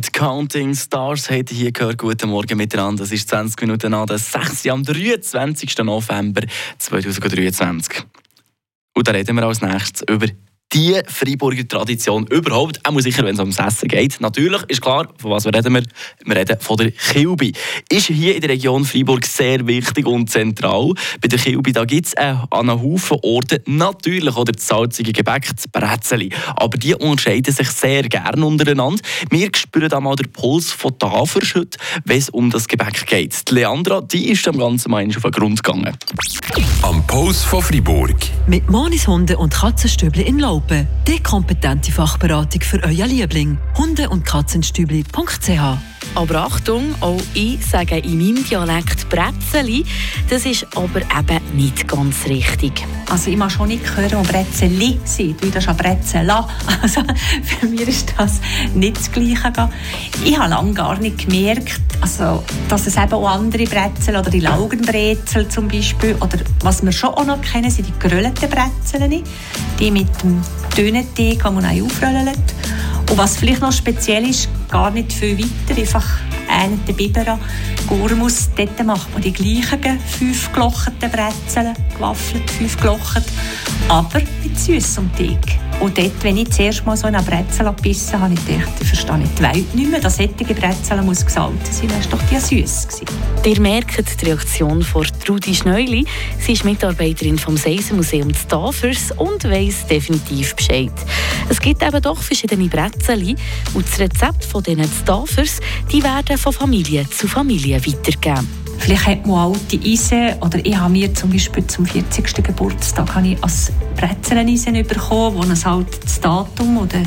Die Counting Stars habt hier gehört. Guten Morgen miteinander. Es ist 20 Minuten nach der 6. am 23. November 2023. Und da reden wir als nächstes über die Freiburger Tradition überhaupt, auch sicher, wenn es ums Essen geht. Natürlich ist klar, von was wir reden wir? Wir reden von der Kilbi. Ist hier in der Region Freiburg sehr wichtig und zentral. Bei der Kilbi gibt es an einem Haufen Orten natürlich oder das salzige Gebäck, das Brezeli. Aber die unterscheiden sich sehr gerne untereinander. Wir spüren da mal den Puls von Tafers heute, wenn es um das Gebäck geht. Die Leandra, die ist dem Ganzen mal auf den Grund gegangen. Am Puls von Freiburg. Mit Monis Hunde und Katzenstübli in Lau Raupe, die kompetente Fachberatung für euer Liebling. Hunde- und Katzenstübli.ch aber Achtung, auch ich sage in meinem Dialekt Brezeli. Das ist aber eben nicht ganz richtig. Also ich mag schon nicht hören, wo Brezeli sind. Du das Brezela. Also für mich ist das nicht das Gleiche. Ich habe lange gar nicht gemerkt, also, dass es eben auch andere Brezel oder die Laugenbrezel zum Beispiel oder was wir schon auch noch kennen, sind die geröllten Brezel, die mit dem dünnen Teig aufrollen. Und was vielleicht noch speziell ist, gar nicht viel weiter, einfach einen der Bibera, Gurmus, dort macht man die gleichen fünf gelochten Brezeln, gewaffelt, fünf gelocht, aber mit süßem Teig. Und dort, wenn ich zuerst mal so eine Brezel gebissen habe, ich gedacht, ich verstehe die Welt nicht mehr, dass solche Brezel muss gesalzen sein, das war doch die süß. Ihr merkt die Reaktion von Trudi Schneuli. Sie ist Mitarbeiterin vom Seisenmuseum Tafers und weiss definitiv Bescheid. Es gibt eben doch verschiedene Brezel und das Rezept von diesen Tafers die werden von Familie zu Familie weitergegeben. Vielleicht hat man alte Eisen, oder ich habe mir zum Beispiel zum 40. Geburtstag habe ich als Brezel-Eisen bekommen, wo es halt das Datum oder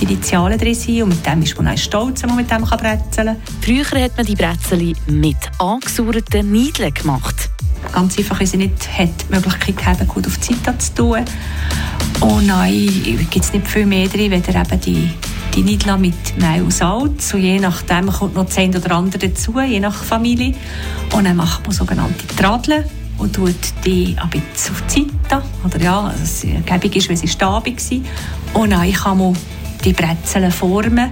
die Initialen drin sind und mit dem ist man stolz, wenn man mit dem brezeln kann. Früher hat man die Brezel mit angesauerten Niedeln gemacht. Ganz einfach, weil sie nicht hat die Möglichkeit haben, gut auf die Zeit zu tun. Und nein, gibt es nicht viel mehr drin, weder eben die die Nidla mit Mehl und Salz. Und je nachdem kommt noch eine oder andere dazu, je nach Familie. Und dann macht man sogenannte Tradeln und tut die ein bisschen auf die Seite. Oder ja, also es gäbig ist, wenn sie stabig sind. Und dann kann man die Brezeln formen,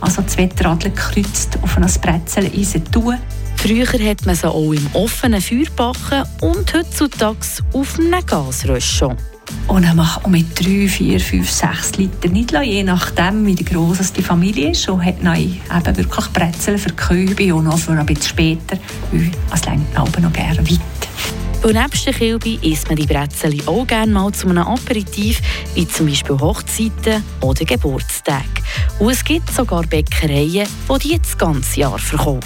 also zwei Tradeln gekreuzt auf ein Brezeleisen tun. Früher hat man sie auch im offenen Feuer und heutzutage auf einem Gasröschchen. Und dann macht man mit 3, 4, 5, 6 Liter Nidla, je nachdem, wie groß die Familie ist. Und hat dann eben wirklich Brezeln für Kühe und noch für ein bisschen später, weil es längt noch gerne weit. Und nebst der Kilbe isst man die Brezel auch gerne mal zu einem Aperitif, wie zum Beispiel Hochzeiten oder Geburtstage. Und es gibt sogar Bäckereien, die die das ganze Jahr verkaufen.